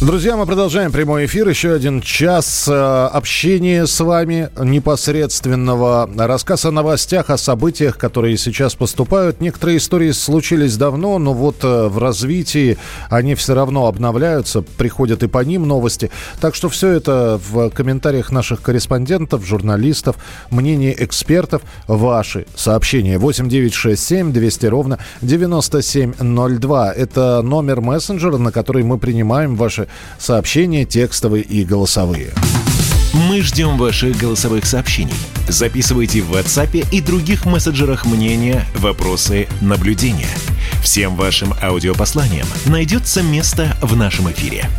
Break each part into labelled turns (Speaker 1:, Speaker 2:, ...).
Speaker 1: Друзья, мы продолжаем прямой эфир. Еще один час э, общения с вами непосредственного. Рассказ о новостях, о событиях, которые сейчас поступают. Некоторые истории случились давно, но вот э, в развитии они все равно обновляются. Приходят и по ним новости. Так что все это в комментариях наших корреспондентов, журналистов, мнение экспертов, ваши сообщения. 8967 200 ровно 9702. Это номер мессенджера, на который мы принимаем ваши сообщения текстовые и голосовые.
Speaker 2: Мы ждем ваших голосовых сообщений. Записывайте в WhatsApp и других мессенджерах мнения, вопросы, наблюдения. Всем вашим аудиопосланиям найдется место в нашем эфире.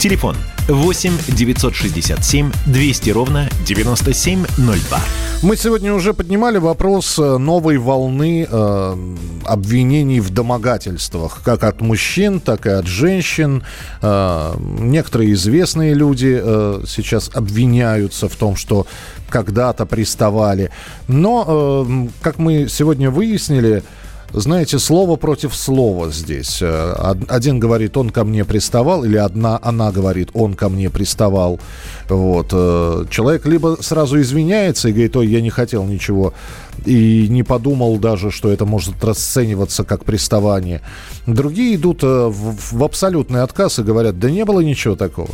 Speaker 2: Телефон 8 967 200 ровно 9702.
Speaker 1: Мы сегодня уже поднимали вопрос э, новой волны э, обвинений в домогательствах, как от мужчин, так и от женщин. Э, некоторые известные люди э, сейчас обвиняются в том, что когда-то приставали. Но, э, как мы сегодня выяснили, знаете, слово против слова здесь. Э, один говорит, он ко мне приставал, или одна, она говорит, он ко мне приставал. Вот. Э, человек либо сразу извиняется и говорит, ой, я не хотел ничего, и не подумал даже, что это может расцениваться как приставание. Другие идут э, в, абсолютный отказ и говорят, да не было ничего такого.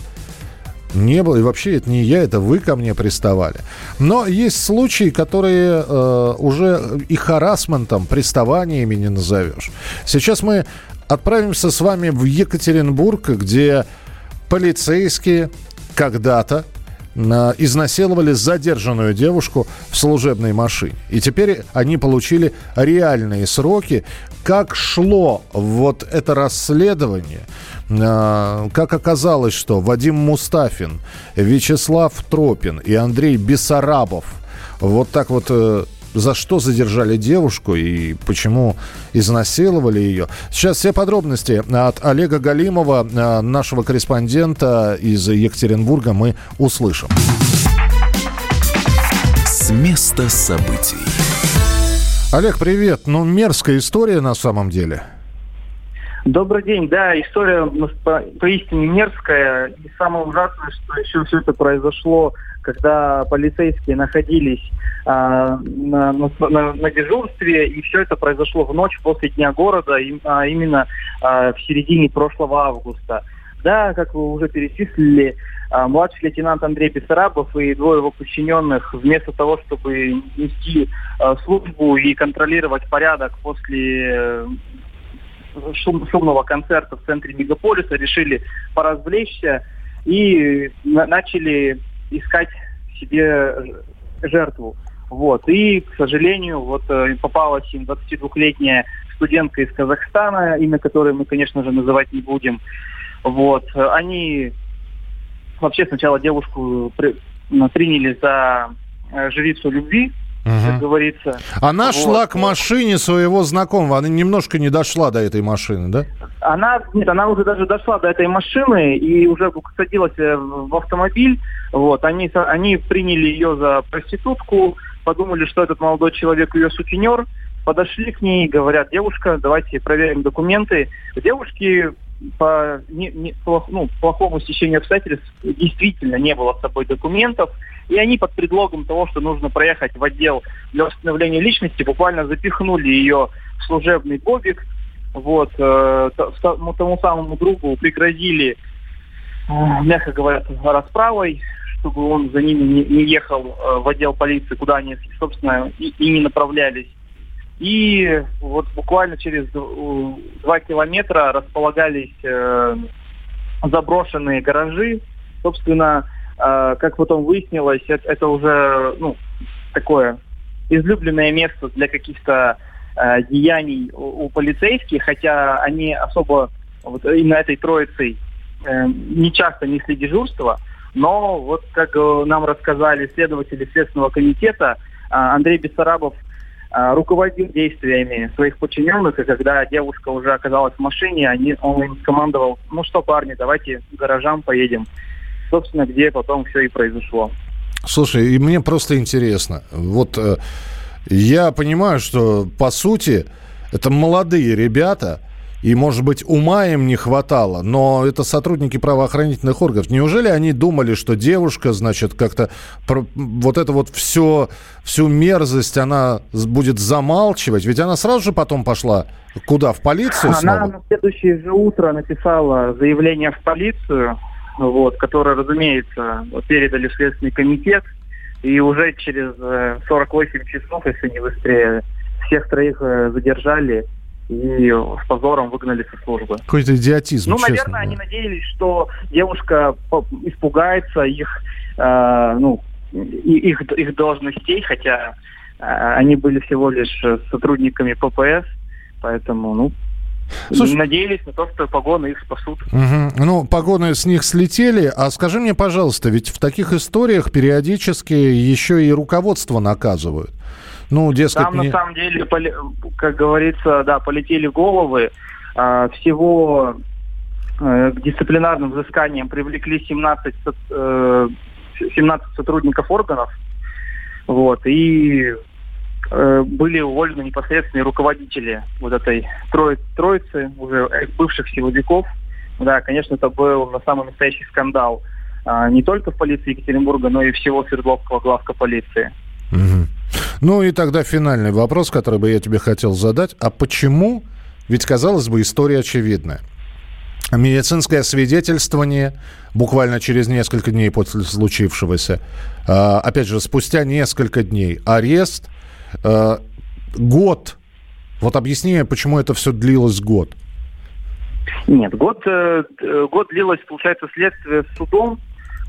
Speaker 1: Не было. И вообще это не я, это вы ко мне приставали. Но есть случаи, которые э, уже и харасментом, приставаниями не назовешь. Сейчас мы отправимся с вами в Екатеринбург, где полицейские когда-то э, изнасиловали задержанную девушку в служебной машине. И теперь они получили реальные сроки. Как шло вот это расследование – а, как оказалось, что Вадим Мустафин, Вячеслав Тропин и Андрей Бессарабов вот так вот э, за что задержали девушку и почему изнасиловали ее. Сейчас все подробности от Олега Галимова, э, нашего корреспондента из Екатеринбурга, мы услышим.
Speaker 2: С места событий.
Speaker 1: Олег, привет. Ну, мерзкая история на самом деле.
Speaker 3: Добрый день. Да, история по, поистине мерзкая. И самое ужасное, что еще все это произошло, когда полицейские находились а, на, на, на дежурстве, и все это произошло в ночь после Дня города, а, именно а, в середине прошлого августа. Да, как вы уже перечислили, младший лейтенант Андрей Бессарабов и двое его подчиненных вместо того, чтобы нести а, службу и контролировать порядок после шум, шумного концерта в центре мегаполиса, решили поразвлечься и на, начали искать себе жертву. Вот. И, к сожалению, вот э, попалась им 22-летняя студентка из Казахстана, имя которой мы, конечно же, называть не будем. Вот. Они вообще сначала девушку при, приняли за э, жрицу любви, угу. как говорится.
Speaker 1: Она вот. шла к машине своего знакомого, она немножко не дошла до этой машины, да?
Speaker 3: Она, нет, она уже даже дошла до этой машины и уже садилась э, в автомобиль. Вот, они, они приняли ее за проститутку, подумали, что этот молодой человек ее сутенер, подошли к ней, говорят, девушка, давайте проверим документы. Девушки по не, не, плох, ну, плохому стечению обстоятельств действительно не было с собой документов, и они под предлогом того, что нужно проехать в отдел для установления личности, буквально запихнули ее в служебный бобик, вот, э, тому самому другу пригрозили, э, мягко говоря, расправой, чтобы он за ними не, не ехал э, в отдел полиции, куда они, собственно, и, и не направлялись. И вот буквально через два километра располагались э, заброшенные гаражи. Собственно, э, как потом выяснилось, это, уже ну, такое излюбленное место для каких-то э, деяний у, полицейских, хотя они особо вот именно этой троицей не часто несли дежурство. Но вот как нам рассказали следователи Следственного комитета, Андрей Бессарабов руководил действиями своих подчиненных, и когда девушка уже оказалась в машине, они, он им скомандовал, ну что, парни, давайте к гаражам поедем. Собственно, где потом все и произошло.
Speaker 1: Слушай, и мне просто интересно, вот э, я понимаю, что по сути это молодые ребята, и, может быть, ума им не хватало, но это сотрудники правоохранительных органов. Неужели они думали, что девушка, значит, как-то вот это вот все, всю мерзость она будет замалчивать? Ведь она сразу же потом пошла куда? В полицию
Speaker 3: Она снова? на следующее же утро написала заявление в полицию, вот, которое, разумеется, передали в Следственный комитет. И уже через 48 э, часов, если не быстрее, всех троих э, задержали и с позором выгнали со службы.
Speaker 1: Какой-то идиотизм,
Speaker 3: Ну, честно, наверное, да. они надеялись, что девушка испугается их, э, ну, их, их должностей, хотя э, они были всего лишь сотрудниками ППС, поэтому, ну, Слушай, надеялись на то, что погоны их спасут.
Speaker 1: Угу. Ну, погоны с них слетели. А скажи мне, пожалуйста, ведь в таких историях периодически еще и руководство наказывают. Ну,
Speaker 3: дескать, Там, не... на самом деле, как говорится, да, полетели головы. А, всего э, к дисциплинарным взысканиям привлекли 17, 17 э, сотрудников органов. Вот, и э, были уволены непосредственные руководители вот этой троицы, троицы уже бывших силовиков. Да, конечно, это был на самый настоящий скандал а, не только в полиции Екатеринбурга, но и всего Свердловского главка полиции.
Speaker 1: Угу. Ну и тогда финальный вопрос, который бы я тебе хотел задать. А почему, ведь, казалось бы, история очевидная. Медицинское свидетельствование буквально через несколько дней после случившегося. А, опять же, спустя несколько дней арест. А, год. Вот объясни почему это все длилось год.
Speaker 3: Нет, год, э, год длилось, получается, следствие с судом.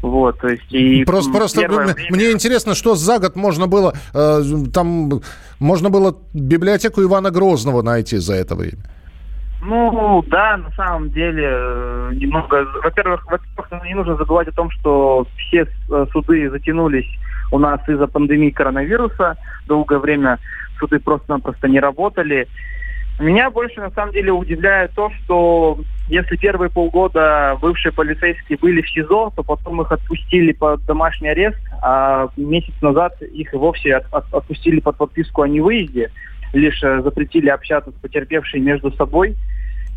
Speaker 3: Вот, то есть и
Speaker 1: просто, просто время... мне интересно, что за год можно было э, там можно было библиотеку Ивана Грозного найти за это время.
Speaker 3: Ну да, на самом деле э, немного. Во-первых, во-первых, не нужно забывать о том, что все э, суды затянулись у нас из-за пандемии коронавируса. Долгое время суды просто-напросто не работали. Меня больше на самом деле удивляет то, что если первые полгода бывшие полицейские были в СИЗО, то потом их отпустили под домашний арест, а месяц назад их и вовсе от, от, отпустили под подписку о невыезде, лишь э, запретили общаться с потерпевшими между собой.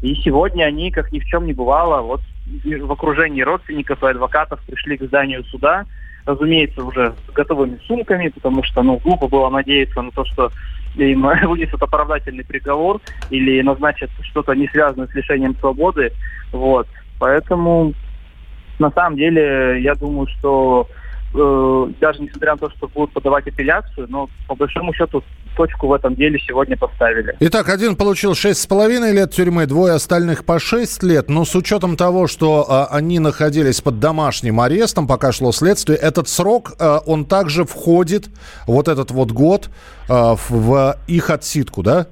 Speaker 3: И сегодня они, как ни в чем не бывало, вот в окружении родственников и адвокатов пришли к зданию суда, разумеется, уже с готовыми сумками, потому что, ну, глупо было надеяться на то, что им вынесут оправдательный приговор или назначат что-то не связанное с лишением свободы. Вот. Поэтому на самом деле я думаю, что э, даже несмотря на то, что будут подавать апелляцию, но по большому счету точку в этом деле сегодня поставили.
Speaker 1: Итак, один получил шесть с половиной лет тюрьмы, двое остальных по шесть лет. Но с учетом того, что а, они находились под домашним арестом, пока шло следствие, этот срок, а, он также входит, вот этот вот год, а, в, в их отсидку, да?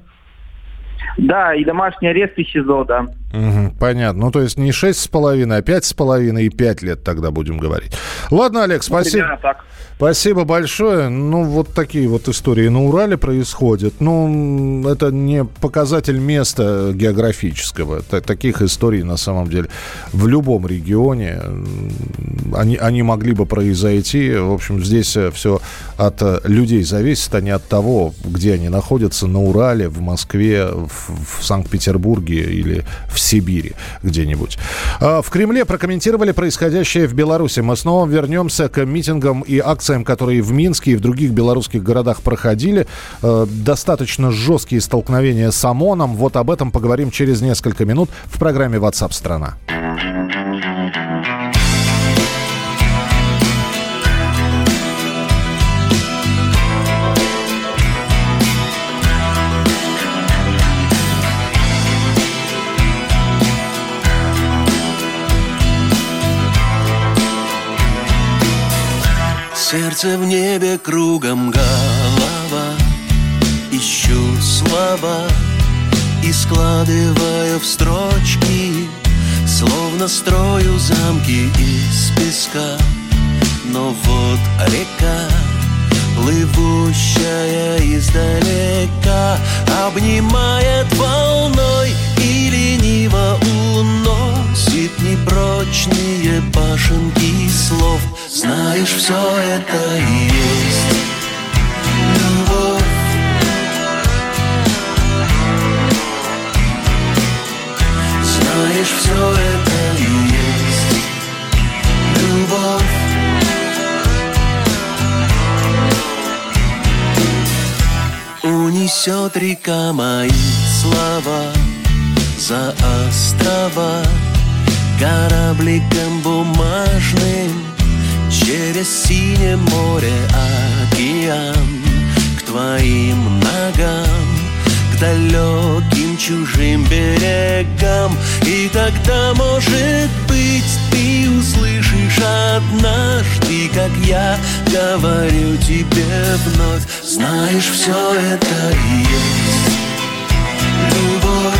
Speaker 3: Да, и домашний арест и СИЗО, да.
Speaker 1: Угу, понятно. Ну, то есть не шесть с половиной, а пять с половиной и пять лет тогда будем говорить. Ладно, Олег, ну, спасибо. так. Спасибо большое. Ну, вот такие вот истории на Урале происходят. Ну, это не показатель места географического. Таких историй, на самом деле, в любом регионе они, они могли бы произойти. В общем, здесь все от людей зависит, а не от того, где они находятся, на Урале, в Москве, в, в Санкт-Петербурге или в Сибири где-нибудь. А, в Кремле прокомментировали происходящее в Беларуси. Мы снова вернемся к митингам и акциям акциям, которые в Минске и в других белорусских городах проходили. Э, достаточно жесткие столкновения с ОМОНом. Вот об этом поговорим через несколько минут в программе WhatsApp страна.
Speaker 4: Сердце в небе кругом голова Ищу слова и складываю в строчки Словно строю замки из песка. Но вот река, плывущая издалека
Speaker 5: Обнимает волной Знаешь, все это и есть любовь. Знаешь, все это и есть любовь. Унесет река мои слова За острова. Корабликом бумажным Через синее море океан К твоим ногам К далеким чужим берегам. И тогда, может быть, ты услышишь однажды Как я говорю тебе вновь. Знаешь, все это есть любовь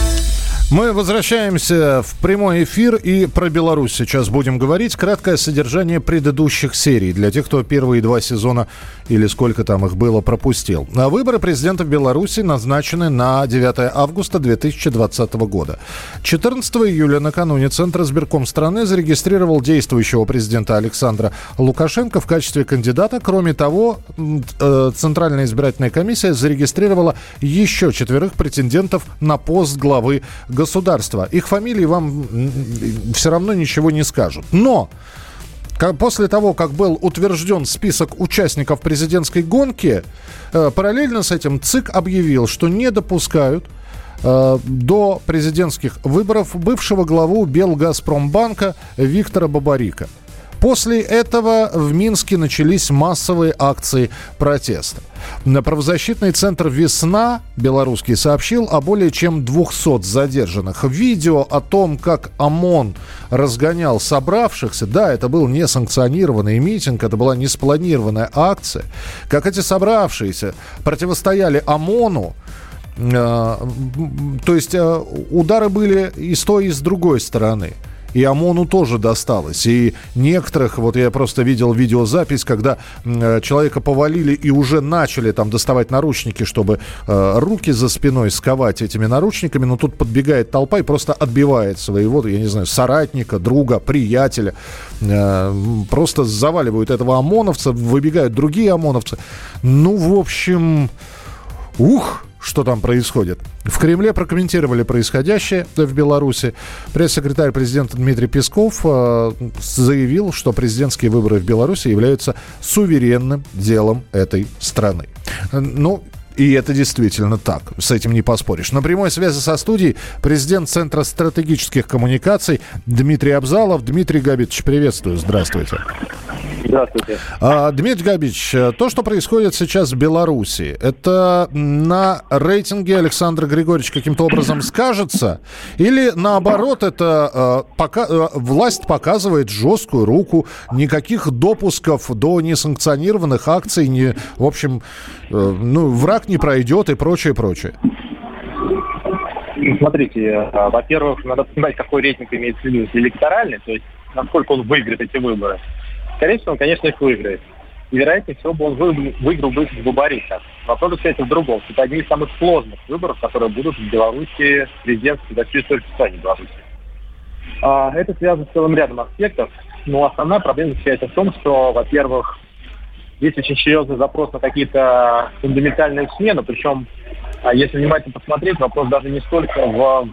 Speaker 1: Мы возвращаемся в прямой эфир и про Беларусь сейчас будем говорить. Краткое содержание предыдущих серий для тех, кто первые два сезона или сколько там их было пропустил. А Выборы президента Беларуси назначены на 9 августа 2020 года. 14 июля накануне Центр избирком страны зарегистрировал действующего президента Александра Лукашенко в качестве кандидата. Кроме того, э, Центральная избирательная комиссия зарегистрировала еще четверых претендентов на пост главы государства. Их фамилии вам все равно ничего не скажут. Но после того, как был утвержден список участников президентской гонки, э, параллельно с этим ЦИК объявил, что не допускают э, до президентских выборов бывшего главу Белгазпромбанка Виктора Бабарика. После этого в Минске начались массовые акции протеста. На правозащитный центр «Весна» белорусский сообщил о более чем 200 задержанных. Видео о том, как ОМОН разгонял собравшихся, да, это был несанкционированный митинг, это была неспланированная акция, как эти собравшиеся противостояли ОМОНу, Э, то есть э, удары были и с той, и с другой стороны. И ОМОНу тоже досталось. И некоторых, вот я просто видел видеозапись, когда э, человека повалили и уже начали там доставать наручники, чтобы э, руки за спиной сковать этими наручниками, но тут подбегает толпа и просто отбивает своего, я не знаю, соратника, друга, приятеля. Э, просто заваливают этого ОМОНовца, выбегают другие ОМОНовцы. Ну, в общем, ух, что там происходит. В Кремле прокомментировали происходящее в Беларуси. Пресс-секретарь президента Дмитрий Песков э, заявил, что президентские выборы в Беларуси являются суверенным делом этой страны. Э, Ну, и это действительно так. С этим не поспоришь. На прямой связи со студией президент Центра стратегических коммуникаций Дмитрий Абзалов. Дмитрий Габитович, приветствую. Здравствуйте.
Speaker 6: Здравствуйте.
Speaker 1: А, Дмитрий Габич, то, что происходит сейчас в Беларуси, это на рейтинге Александра Григорьевича каким-то образом скажется? Или наоборот, это э, пока, э, власть показывает жесткую руку, никаких допусков до несанкционированных акций, не, в общем, э, ну, враг не пройдет и прочее, прочее?
Speaker 6: Смотрите, э, во-первых, надо понимать, какой рейтинг имеется в виду. Электоральный, то есть насколько он выиграет эти выборы. Скорее всего, он, конечно, их выиграет. И, вероятнее всего, бы он вы- выиграл бы в Бабарика. Вопрос, кстати, в другом. Это одни из самых сложных выборов, которые будут в Беларуси президентские за всю историю существования Беларуси. А, Это связано с целым рядом аспектов. Но основная проблема заключается в том, что, во-первых, есть очень серьезный запрос на какие-то фундаментальные смены, причем, а, если внимательно посмотреть, вопрос даже не столько в,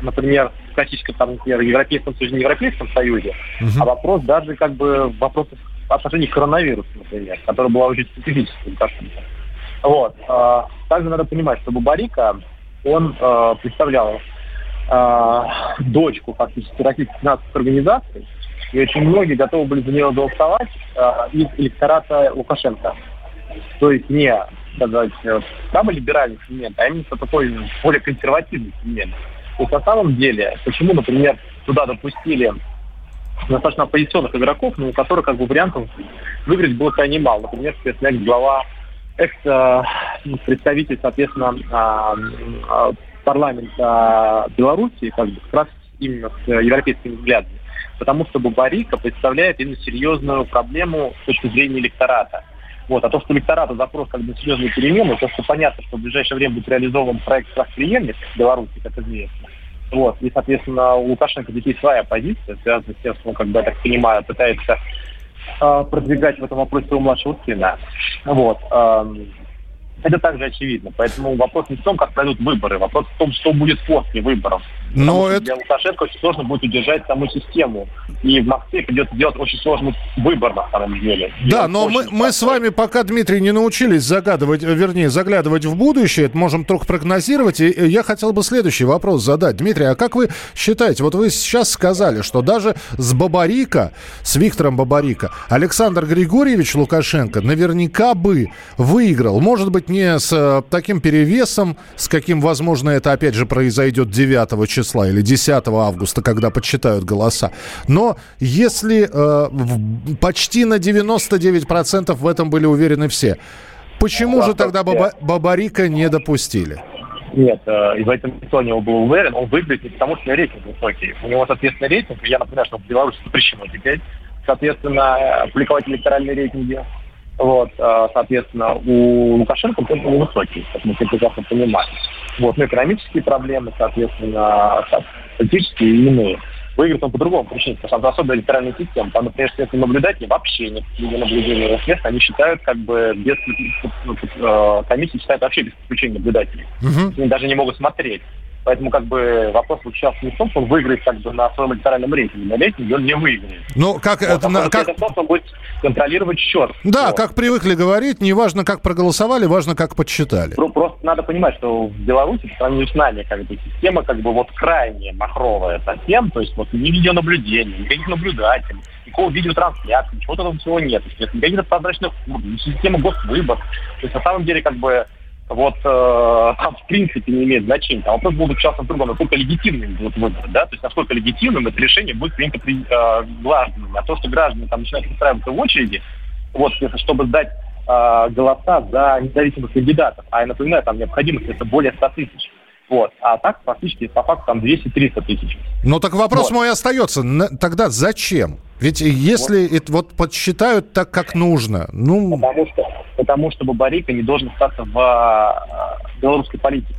Speaker 6: например, в классическом, там, например, Европейском Союзе, не Европейском Союзе, а вопрос даже как бы вопрос в отношении коронавируса, например, который была очень специфической Лукашенко. Вот. а, Также надо понимать, что Бабарика, он э, представлял дочку фактически российских финансовых организаций, и очень многие готовы были за нее голосовать э, из электората Лукашенко. То есть не, сказать, праволиберальный сегмент, а именно такой более консервативный сегмент. То есть на самом деле, почему, например, туда допустили достаточно оппозиционных игроков, но у которых как бы вариантов выиграть было крайне мало. Например, соответственно, глава экс-представитель, соответственно, а, а, парламента Беларуси, как бы как раз именно с европейскими взглядами. Потому что Бабарика представляет именно серьезную проблему с точки зрения электората. Вот. А то, что электората запрос как бы серьезные перемены, то, что понятно, что в ближайшее время будет реализован проект «Преемник» в Беларуси, как известно. Вот. И, соответственно, у Лукашенко здесь своя позиция, связанная с тем, что он, как бы, я так понимаю, пытается э, продвигать в этом вопросе своего младшего сына. Вот. Это также очевидно. Поэтому вопрос не в том, как пройдут выборы, вопрос в том, что будет после выборов. Но это... Для Лукашенко очень сложно будет удержать саму систему. И в Москве придется делать очень сложный выбор на самом деле.
Speaker 1: Да, но мы, мы с вами пока, Дмитрий, не научились загадывать, вернее, заглядывать в будущее, это можем только прогнозировать. И я хотел бы следующий вопрос задать. Дмитрий, а как вы считаете, вот вы сейчас сказали, что даже с Бабарика, с Виктором Бабарика, Александр Григорьевич Лукашенко наверняка бы выиграл. Может быть, не с э, таким перевесом, с каким, возможно, это опять же произойдет 9 числа или 10 августа, когда подсчитают голоса. Но если э, почти на 99% в этом были уверены все, почему же тогда Баба, Бабарика не допустили?
Speaker 6: Нет, э, и в этом никто не был уверен. Он выиграет не потому, что рейтинг высокий. У него, соответственно, рейтинг, я напоминаю, что в Беларуси запрещено теперь, соответственно, публиковать электоральные рейтинги вот, а, соответственно, у Лукашенко темпы невысокие, как мы все прекрасно понимаем. Вот, но экономические проблемы, соответственно, политические и иные. Выиграет он по другому причине, потому что особая электоральная система. Там, например, следственные наблюдатели вообще нет видеонаблюдения следствия, они считают как бы без ну, э, комиссии считают вообще без подключения наблюдателей. Угу. Они даже не могут смотреть. Поэтому как бы вопрос сейчас не в том, что он выиграет как бы на своем электоральном рейтинге. На рейтинге он не выиграет.
Speaker 1: Ну, как вот, это...
Speaker 6: А
Speaker 1: как...
Speaker 6: это просто он будет контролировать счет.
Speaker 1: Да,
Speaker 6: вот.
Speaker 1: как привыкли говорить, не важно, как проголосовали, важно, как подсчитали.
Speaker 6: Просто надо понимать, что в Беларуси, по сравнению с нами, как бы система как бы вот крайне махровая совсем, то есть вот ни видеонаблюдения, никаких наблюдателей, никакого видеотрансляции, ничего такого всего нет. То есть, никаких прозрачных система госвыбор. То есть на самом деле как бы вот э, там в принципе не имеет значения. Там вопрос будет сейчас в другом, насколько легитимным будут выборы, да, то есть насколько легитимным это решение будет принято при, э, гражданами. А то, что граждане там начинают устраиваться в очереди, вот, чтобы сдать э, голоса за независимых кандидатов, а я напоминаю, там необходимость это более 100 тысяч. Вот. А так, фактически, по факту, там 200-300 тысяч.
Speaker 1: Ну, так вопрос вот. мой остается. Тогда зачем? Ведь если вот. это вот подсчитают так, как нужно, ну...
Speaker 6: Потому что, потому что Бабарика не должен остаться в а, белорусской политике.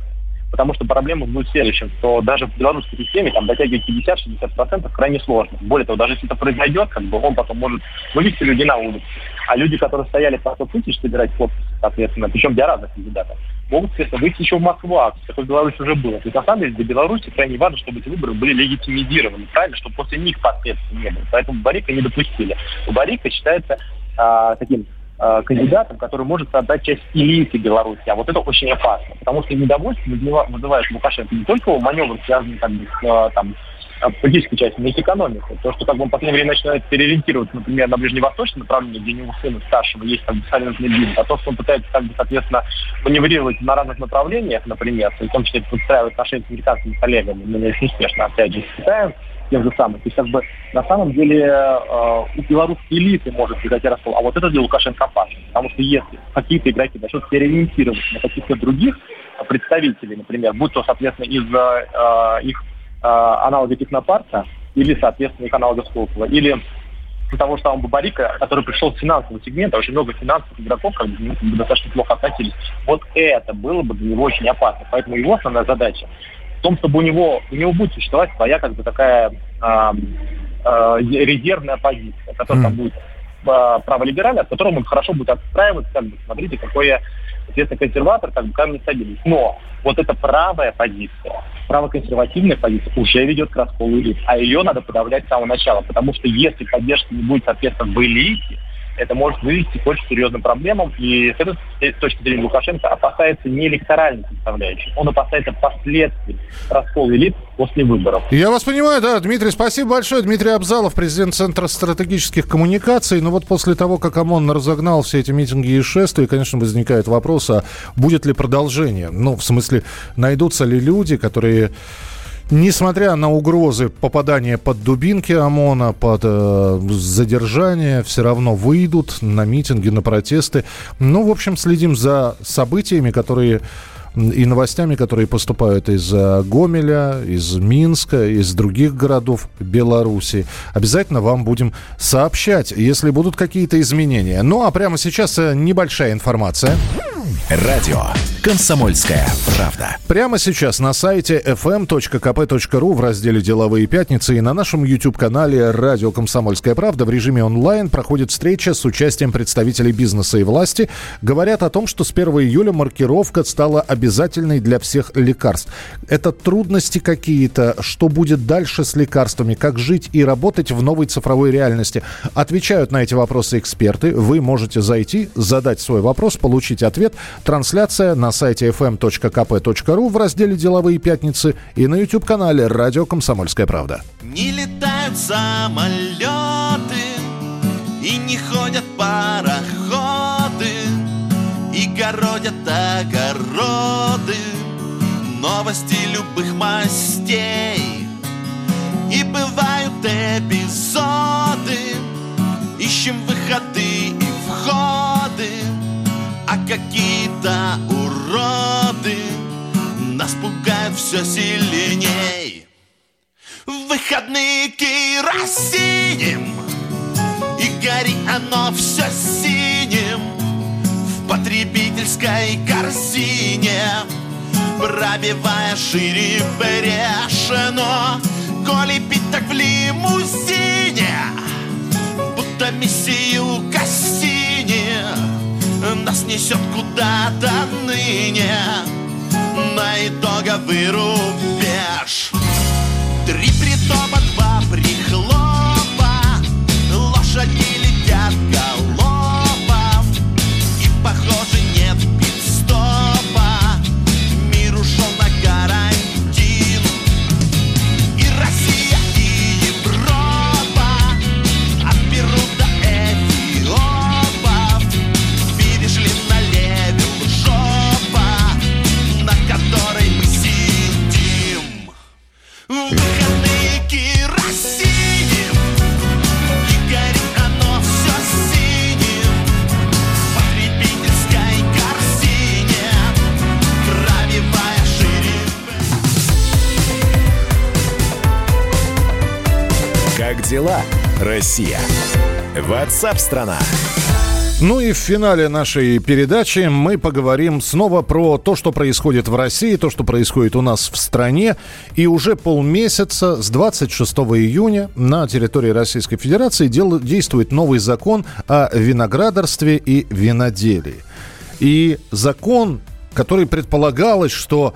Speaker 6: Потому что проблема будет в следующем, что даже в белорусской системе там дотягивать 50-60% крайне сложно. Более того, даже если это произойдет, как бы он потом может вывести людей на улицу. А люди, которые стояли по 100 тысяч собирать подписи, соответственно, причем для разных кандидатов, могут, соответственно, выйти еще в Москву, а такой в Беларуси уже было. То есть, на самом деле, для Беларуси крайне важно, чтобы эти выборы были легитимизированы, правильно, чтобы после них последствий не было. Поэтому Барика не допустили. Барика считается а, таким а, кандидатом, который может создать часть элиты Беларуси. А вот это очень опасно, потому что недовольство вызывает Лукашенко не только его маневр, связанный бы, с а, там, политической части, но и с экономикой. То, что как бы он в последнее время начинает переориентироваться, например, на ближневосточное направление, где у него сына старшего есть как бы салентный бизнес, а то, что он пытается, как бы, соответственно, маневрировать на разных направлениях, например, в том числе подстраивать отношения с американскими коллегами, но не очень успешно, опять же, с Китаем, тем же самым. То есть, как бы, на самом деле, э, у белорусской элиты может быть раскол, а вот это для Лукашенко опасно. Потому что если какие-то игроки начнут переориентироваться на каких-то других представителей, например, будь то, соответственно, из э, их э, аналога технопарка, или, соответственно, их аналога Сколково, или того же самого Бабарика, который пришел с финансового сегмента, очень много финансовых игроков как бы, ну, достаточно плохо относились. Вот это было бы для него очень опасно. Поэтому его основная задача в том, чтобы у него, у него будет существовать своя как бы такая э, э, резервная позиция, которая mm. там будет праволиберальная, от которой он хорошо будет отстраиваться, как бы, смотрите, какой я, соответственно, консерватор, как бы камень стабильность. Но вот эта правая позиция, правоконсервативная позиция уже ведет к расколу элит, а ее надо подавлять с самого начала, потому что если поддержки не будет, соответственно, в элите, это может вывести к очень серьезным проблемам. И с этой точки зрения Лукашенко опасается не электоральной составляющей, он опасается последствий раскола элит после выборов.
Speaker 1: Я вас понимаю, да, Дмитрий, спасибо большое. Дмитрий Абзалов, президент Центра стратегических коммуникаций. Но вот после того, как ОМОН разогнал все эти митинги и шествия, конечно, возникает вопрос, а будет ли продолжение? Ну, в смысле, найдутся ли люди, которые Несмотря на угрозы попадания под дубинки ОМОНа, под э, задержание, все равно выйдут на митинги, на протесты. Ну, в общем, следим за событиями, которые и новостями, которые поступают из э, Гомеля, из Минска, из других городов Беларуси. Обязательно вам будем сообщать, если будут какие-то изменения. Ну а прямо сейчас э, небольшая информация.
Speaker 2: Радио «Комсомольская правда».
Speaker 1: Прямо сейчас на сайте fm.kp.ru в разделе «Деловые пятницы» и на нашем YouTube-канале «Радио Комсомольская правда» в режиме онлайн проходит встреча с участием представителей бизнеса и власти. Говорят о том, что с 1 июля маркировка стала обязательной для всех лекарств. Это трудности какие-то? Что будет дальше с лекарствами? Как жить и работать в новой цифровой реальности? Отвечают на эти вопросы эксперты. Вы можете зайти, задать свой вопрос, получить ответ – Трансляция на сайте fm.kp.ru в разделе «Деловые пятницы» и на YouTube-канале «Радио Комсомольская правда».
Speaker 4: Не летают самолеты и не ходят пароходы и городят огороды новости любых мастей и бывают эпизоды ищем выходы какие-то уроды Нас пугают все сильней. В выходные керосинем И гори оно все синим В потребительской корзине Пробивая шире брешено Коли пить так в лимузине Будто миссию Кассини нас несет куда-то ныне. На итоговый рубеж
Speaker 2: Ватсап-страна!
Speaker 1: Ну и в финале нашей передачи мы поговорим снова про то, что происходит в России, то, что происходит у нас в стране. И уже полмесяца, с 26 июня, на территории Российской Федерации дел- действует новый закон о виноградарстве и виноделии. И закон, который предполагалось, что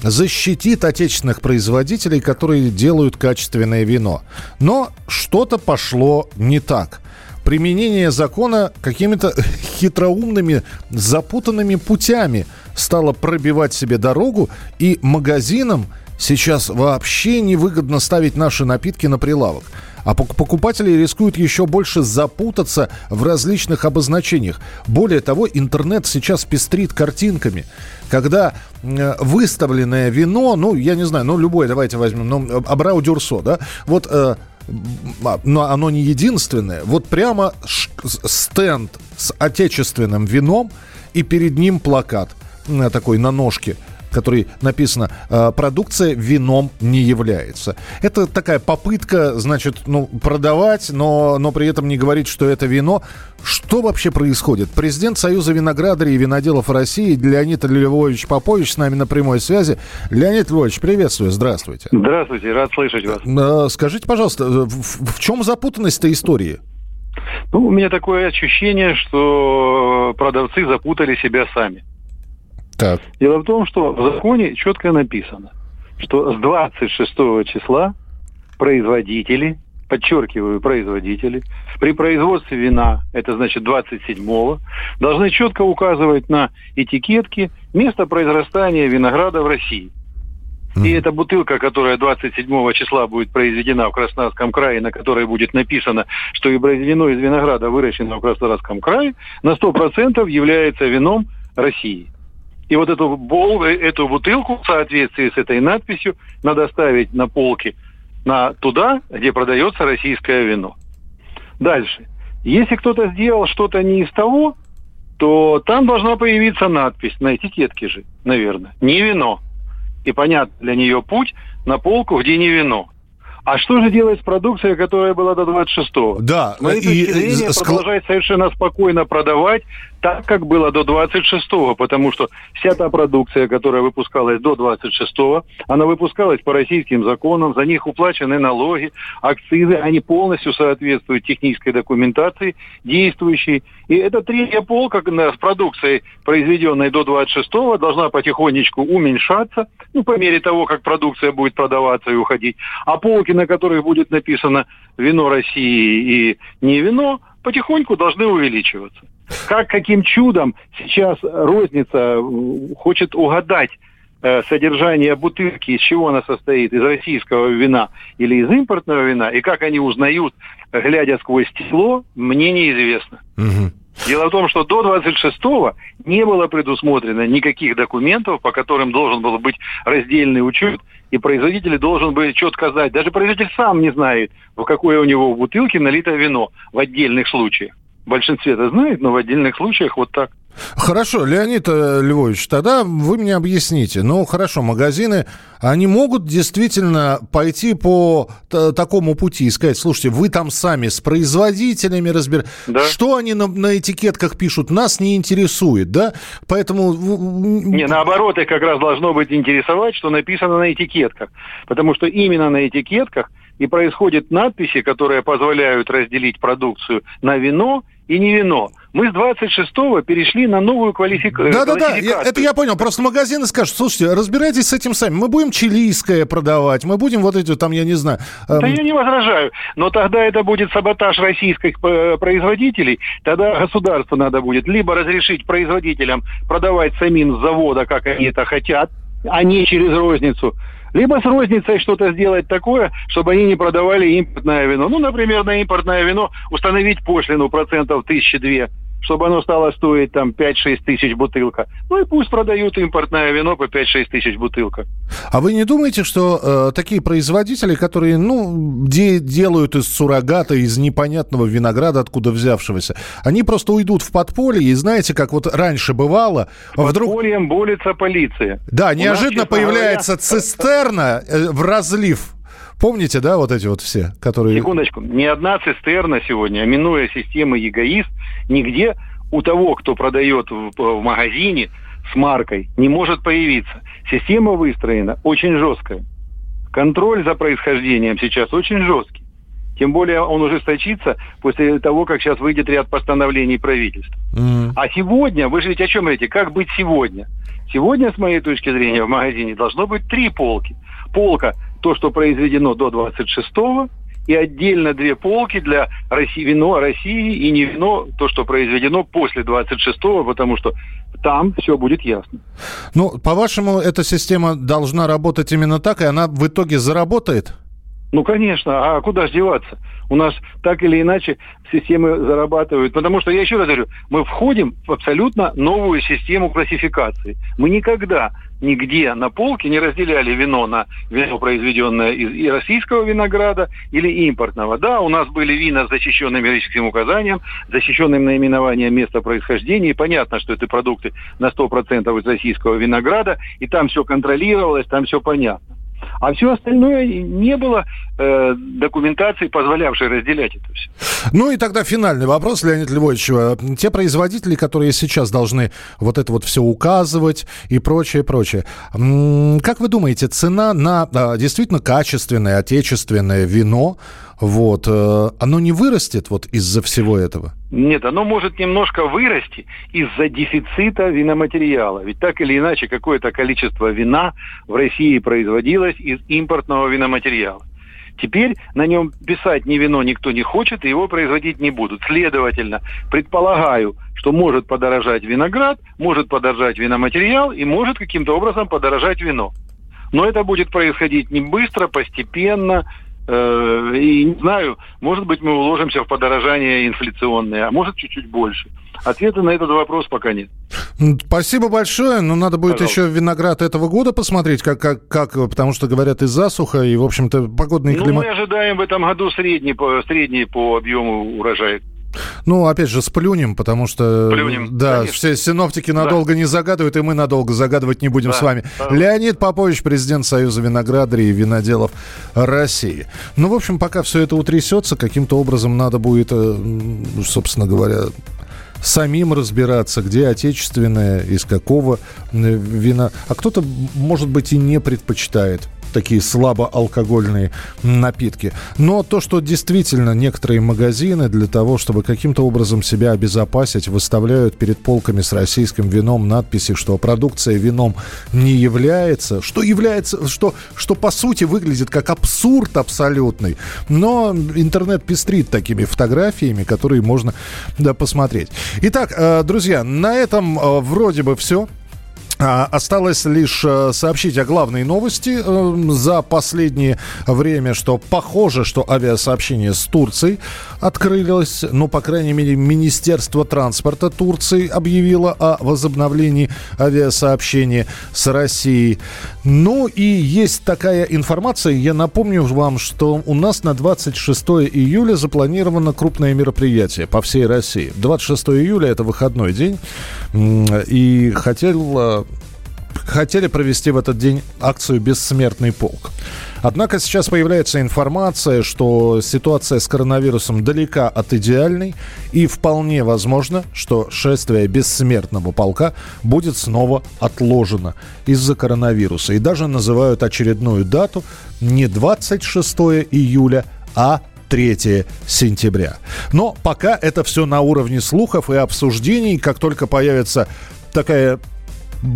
Speaker 1: защитит отечественных производителей, которые делают качественное вино. Но что-то пошло не так. Применение закона какими-то хитроумными, запутанными путями стало пробивать себе дорогу, и магазинам сейчас вообще невыгодно ставить наши напитки на прилавок. А пок- покупатели рискуют еще больше запутаться в различных обозначениях. Более того, интернет сейчас пестрит картинками. Когда выставленное вино, ну, я не знаю, ну, любое, давайте возьмем, ну, Абрау Дюрсо, да, вот э, но оно не единственное. Вот прямо стенд с отечественным вином, и перед ним плакат э, такой на ножке, который написано э, «Продукция вином не является». Это такая попытка, значит, ну, продавать, но, но при этом не говорить, что это вино. Что вообще происходит? Президент Союза виноградарей и виноделов России Леонид Львович Попович с нами на прямой связи. Леонид Львович, приветствую, здравствуйте.
Speaker 7: Здравствуйте, рад слышать вас.
Speaker 1: Э, Скажите, пожалуйста, в, в- чем запутанность этой истории?
Speaker 7: Ну, у меня такое ощущение, что продавцы запутали себя сами.
Speaker 1: Так.
Speaker 7: Дело в том, что в законе четко написано, что с 26 числа производители подчеркиваю, производители, при производстве вина, это значит 27-го, должны четко указывать на этикетке место произрастания винограда в России. И эта бутылка, которая 27 числа будет произведена в Краснодарском крае, на которой будет написано, что и произведено из винограда, выращенного в Краснодарском крае, на 100% является вином России. И вот эту, бол, эту бутылку в соответствии с этой надписью надо ставить на полке на туда, где продается российское вино. Дальше. Если кто-то сделал что-то не из того, то там должна появиться надпись на этикетке же, наверное. Не вино. И понятно для нее путь на полку, где не вино. А что же делать с продукцией, которая была до 26-го?
Speaker 1: Да,
Speaker 7: С моей
Speaker 1: и-
Speaker 7: точки зрения,
Speaker 1: и
Speaker 7: продолжать совершенно спокойно продавать так, как было до 26-го, потому что вся та продукция, которая выпускалась до 26-го, она выпускалась по российским законам, за них уплачены налоги, акцизы, они полностью соответствуют технической документации действующей. И эта третья полка с продукцией, произведенной до 26-го, должна потихонечку уменьшаться, ну, по мере того, как продукция будет продаваться и уходить. А полки, на которых будет написано «Вино России» и «Не вино», потихоньку должны увеличиваться. Как, каким чудом сейчас розница хочет угадать э, содержание бутылки, из чего она состоит, из российского вина или из импортного вина, и как они узнают, глядя сквозь стекло, мне неизвестно.
Speaker 1: Мгм.
Speaker 7: Дело в том, что до 26-го не было предусмотрено никаких документов, по которым должен был быть раздельный учет, и производитель должен был четко знать. Даже производитель сам не знает, в какое у него в бутылке налито вино в отдельных случаях. В большинстве это знает, но в отдельных случаях вот так.
Speaker 1: Хорошо, Леонид э, Львович, тогда вы мне объясните. Ну, хорошо, магазины, они могут действительно пойти по такому пути и сказать, слушайте, вы там сами с производителями разбираетесь.
Speaker 7: Да.
Speaker 1: Что они на, на этикетках пишут, нас не интересует, да? Поэтому...
Speaker 7: Не, наоборот, их как раз должно быть интересовать, что написано на этикетках. Потому что именно на этикетках и происходят надписи, которые позволяют разделить продукцию на вино и не вино. Мы с 26-го перешли на новую квалифика-
Speaker 1: Да-да-да, я-
Speaker 7: классификацию.
Speaker 1: это я понял. Просто магазины скажут, слушайте, разбирайтесь с этим сами. Мы будем чилийское продавать, мы будем вот эти там, я не знаю... эм,
Speaker 7: Да я не возражаю. Но тогда это будет саботаж российских э, производителей. Тогда государству надо будет либо разрешить производителям продавать самим с завода, как они это хотят, а не через розницу. Либо с розницей что-то сделать такое, чтобы они не продавали импортное вино. Ну, например, на импортное вино установить пошлину процентов тысячи две, чтобы оно стало стоить там 5-6 тысяч бутылка. Ну и пусть продают импортное вино по 5-6 тысяч бутылка.
Speaker 1: А вы не думаете, что э, такие производители, которые, ну, де- делают из суррогата, из непонятного винограда, откуда взявшегося, они просто уйдут в подполье, и знаете, как вот раньше бывало, вдруг...
Speaker 7: Подпольем борется полиция.
Speaker 1: Да,
Speaker 7: У нас,
Speaker 1: неожиданно
Speaker 7: честно
Speaker 1: появляется цистерна э, в разлив. Помните, да, вот эти вот все, которые...
Speaker 7: Секундочку. Ни одна цистерна сегодня, минуя системы ЕГАИС, нигде у того, кто продает в, в магазине с маркой, не может появиться. Система выстроена очень жесткая. Контроль за происхождением сейчас очень жесткий. Тем более он ужесточится после того, как сейчас выйдет ряд постановлений правительства.
Speaker 1: М.
Speaker 7: А сегодня, вы же ведь о чем говорите, как быть сегодня? Сегодня, с моей точки зрения, в магазине должно быть три полки. Полка, то, что произведено до 26-го, и отдельно две полки для России, вино России и не вино, то, что произведено после 26-го, потому что там все будет ясно.
Speaker 1: Ну, по-вашему, эта система должна работать именно так, и она в итоге заработает?
Speaker 7: Ну, конечно, а куда же деваться? У нас так или иначе системы зарабатывают. Потому что, я еще раз говорю, мы входим в абсолютно новую систему классификации. Мы никогда нигде на полке не разделяли вино на вино, произведенное из российского винограда или импортного. Да, у нас были вина с защищенным юридическим указанием, защищенным наименованием места происхождения. И понятно, что это продукты на 100% из российского винограда. И там все контролировалось, там все понятно. А все остальное не было э, документации, позволявшей разделять это все.
Speaker 1: Ну и тогда финальный вопрос, Леонид Львович. Э, Те производители, которые сейчас должны вот это вот все указывать и прочее, прочее. Как вы думаете, цена на а, действительно качественное отечественное вино, вот, э, оно не вырастет вот из-за всего этого?
Speaker 7: Нет, оно может немножко вырасти из-за дефицита виноматериала. Ведь так или иначе какое-то количество вина в России производилось из импортного виноматериала. Теперь на нем писать ни вино никто не хочет, и его производить не будут. Следовательно, предполагаю, что может подорожать виноград, может подорожать виноматериал и может каким-то образом подорожать вино. Но это будет происходить не быстро, постепенно, и не знаю, может быть, мы уложимся в подорожание инфляционное, а может чуть-чуть больше. Ответа на этот вопрос пока нет.
Speaker 1: Спасибо большое. Но надо будет Пожалуйста. еще виноград этого года посмотреть, как, как, как, потому что говорят и засуха, и, в общем-то, погодный
Speaker 7: климат. Ну, мы ожидаем в этом году средний по, средний по объему урожая.
Speaker 1: Ну, опять же, сплюнем, потому что... Сплюнем, Да, конечно. все синоптики надолго да. не загадывают, и мы надолго загадывать не будем да. с вами. Да. Леонид Попович, президент Союза виноградарей и виноделов России. Ну, в общем, пока все это утрясется, каким-то образом надо будет, э, собственно говоря, самим разбираться, где отечественное, из какого э, вина. А кто-то, может быть, и не предпочитает такие слабоалкогольные напитки. Но то, что действительно некоторые магазины для того, чтобы каким-то образом себя обезопасить, выставляют перед полками с российским вином надписи, что продукция вином не является, что является, что, что по сути выглядит как абсурд абсолютный. Но интернет пестрит такими фотографиями, которые можно да, посмотреть. Итак, э, друзья, на этом э, вроде бы все. А, осталось лишь э, сообщить о главной новости э, за последнее время, что похоже, что авиасообщение с Турцией открылось. Ну, по крайней мере, Министерство транспорта Турции объявило о возобновлении авиасообщения с Россией. Ну и есть такая информация, я напомню вам, что у нас на 26 июля запланировано крупное мероприятие по всей России. 26 июля это выходной день. И хотел хотели провести в этот день акцию «Бессмертный полк». Однако сейчас появляется информация, что ситуация с коронавирусом далека от идеальной, и вполне возможно, что шествие бессмертного полка будет снова отложено из-за коронавируса. И даже называют очередную дату не 26 июля, а 3 сентября. Но пока это все на уровне слухов и обсуждений. Как только появится такая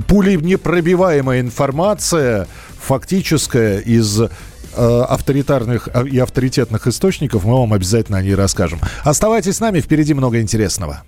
Speaker 1: пулей непробиваемая информация, фактическая из э, авторитарных и авторитетных источников, мы вам обязательно о ней расскажем. Оставайтесь с нами, впереди много интересного.